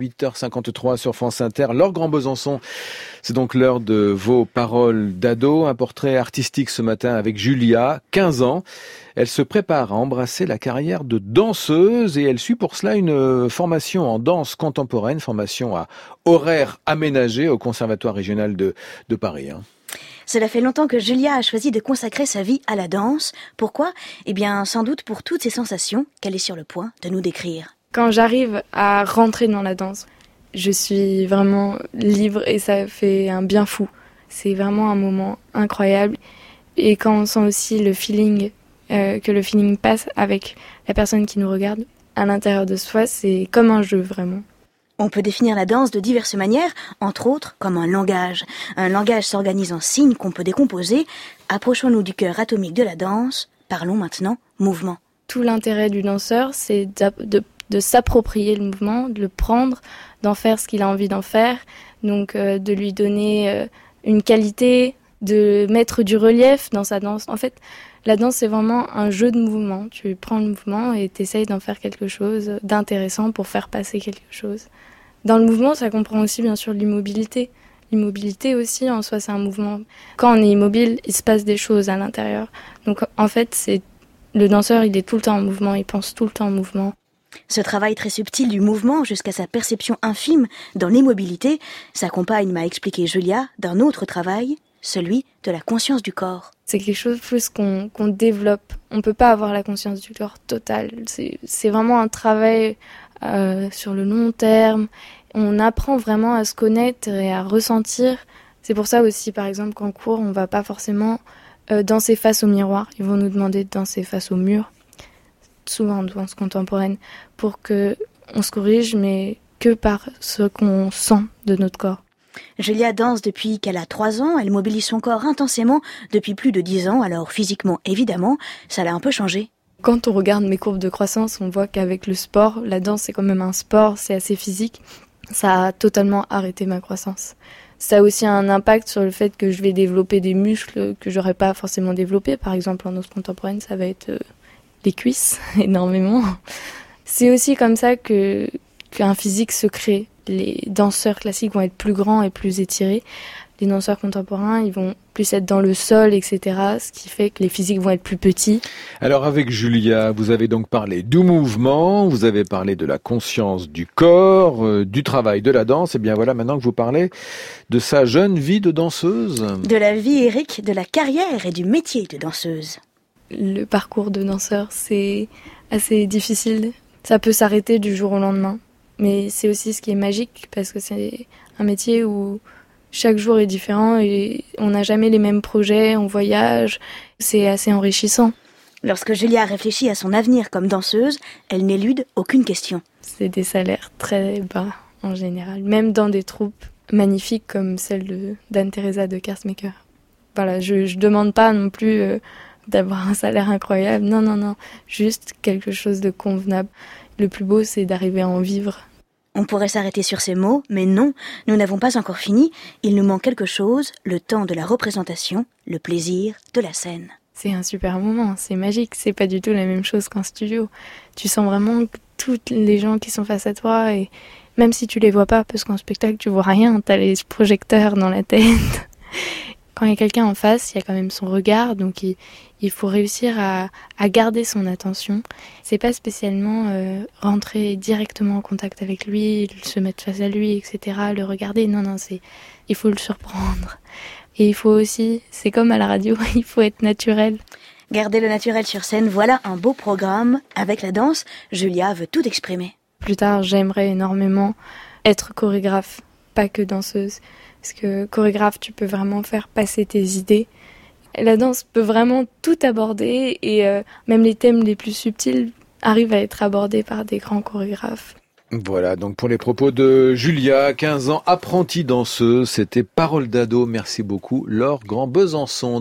8h53 sur France Inter. Laure Grand Besançon, c'est donc l'heure de vos paroles d'ado. Un portrait artistique ce matin avec Julia, 15 ans. Elle se prépare à embrasser la carrière de danseuse et elle suit pour cela une formation en danse contemporaine, formation à horaire aménagé au Conservatoire régional de, Paris. Hein. Cela fait longtemps que Julia a choisi de consacrer sa vie à la danse. Pourquoi? Eh bien, sans doute pour toutes ces sensations qu'elle est sur le point de nous décrire. Quand j'arrive à rentrer dans la danse, je suis vraiment libre et ça fait un bien fou. C'est vraiment un moment incroyable. Et quand on sent aussi le feeling, euh, que le feeling passe avec la personne qui nous regarde à l'intérieur de soi, c'est comme un jeu vraiment. On peut définir la danse de diverses manières, entre autres comme un langage. Un langage s'organise en signes qu'on peut décomposer. Approchons-nous du cœur atomique de la danse. Parlons maintenant mouvement. Tout l'intérêt du danseur, c'est de de s'approprier le mouvement, de le prendre, d'en faire ce qu'il a envie d'en faire, donc euh, de lui donner euh, une qualité, de mettre du relief dans sa danse. En fait, la danse, c'est vraiment un jeu de mouvement. Tu prends le mouvement et tu d'en faire quelque chose d'intéressant pour faire passer quelque chose. Dans le mouvement, ça comprend aussi bien sûr l'immobilité. L'immobilité aussi, en soi, c'est un mouvement. Quand on est immobile, il se passe des choses à l'intérieur. Donc en fait, c'est le danseur, il est tout le temps en mouvement, il pense tout le temps en mouvement. Ce travail très subtil du mouvement jusqu'à sa perception infime dans l'immobilité s'accompagne, m'a expliqué Julia, d'un autre travail, celui de la conscience du corps. C'est quelque chose qu'on développe. On ne peut pas avoir la conscience du corps totale. C'est vraiment un travail euh, sur le long terme. On apprend vraiment à se connaître et à ressentir. C'est pour ça aussi, par exemple, qu'en cours, on va pas forcément euh, danser face au miroir. Ils vont nous demander de danser face au mur souvent en danse contemporaine, pour que on se corrige, mais que par ce qu'on sent de notre corps. Julia danse depuis qu'elle a 3 ans, elle mobilise son corps intensément depuis plus de 10 ans, alors physiquement évidemment, ça l'a un peu changé. Quand on regarde mes courbes de croissance, on voit qu'avec le sport, la danse c'est quand même un sport, c'est assez physique, ça a totalement arrêté ma croissance. Ça a aussi un impact sur le fait que je vais développer des muscles que j'aurais pas forcément développés. Par exemple, en danse contemporaine, ça va être euh, les cuisses énormément. C'est aussi comme ça que qu'un physique se crée. Les danseurs classiques vont être plus grands et plus étirés. Les danseurs contemporains, ils vont plus être dans le sol, etc. Ce qui fait que les physiques vont être plus petits. Alors avec Julia, vous avez donc parlé du mouvement, vous avez parlé de la conscience du corps, euh, du travail de la danse. Et bien voilà maintenant que vous parlez de sa jeune vie de danseuse. De la vie, Eric, de la carrière et du métier de danseuse le parcours de danseur, c'est assez difficile. Ça peut s'arrêter du jour au lendemain. Mais c'est aussi ce qui est magique parce que c'est un métier où chaque jour est différent et on n'a jamais les mêmes projets, on voyage. C'est assez enrichissant. Lorsque Julia réfléchit à son avenir comme danseuse, elle n'élude aucune question. C'est des salaires très bas en général, même dans des troupes magnifiques comme celle de d'Anne-Theresa de Kersmaker. Voilà, je, je demande pas non plus euh, d'avoir un salaire incroyable. Non, non, non. Juste quelque chose de convenable. Le plus beau, c'est d'arriver à en vivre. On pourrait s'arrêter sur ces mots, mais non, nous n'avons pas encore fini. Il nous manque quelque chose, le temps de la représentation, le plaisir de la scène. C'est un super moment, c'est magique, c'est pas du tout la même chose qu'un studio. Tu sens vraiment toutes les gens qui sont face à toi et même si tu les vois pas, parce qu'en spectacle tu vois rien, t'as les projecteurs dans la tête quand il y a quelqu'un en face, il y a quand même son regard, donc il, faut réussir à, garder son attention. C'est pas spécialement euh, rentrer directement en contact avec lui, se mettre face à lui, etc., le regarder. Non, non, c'est il faut le surprendre. Et il faut aussi, c'est comme à la radio, il faut être naturel. Garder le naturel sur scène, voilà un beau programme. Avec la danse, Julia veut tout exprimer. Plus tard, j'aimerais énormément être chorégraphe, pas que danseuse. Parce que chorégraphe, tu peux vraiment faire passer tes idées. La danse peut vraiment tout aborder et euh, même les thèmes les plus subtils arrivent à être abordés par des grands chorégraphes. Voilà, donc pour les propos de Julia, 15 ans, apprentie danseuse, c'était Parole d'ado. Merci beaucoup, Laure Grand-Besançon.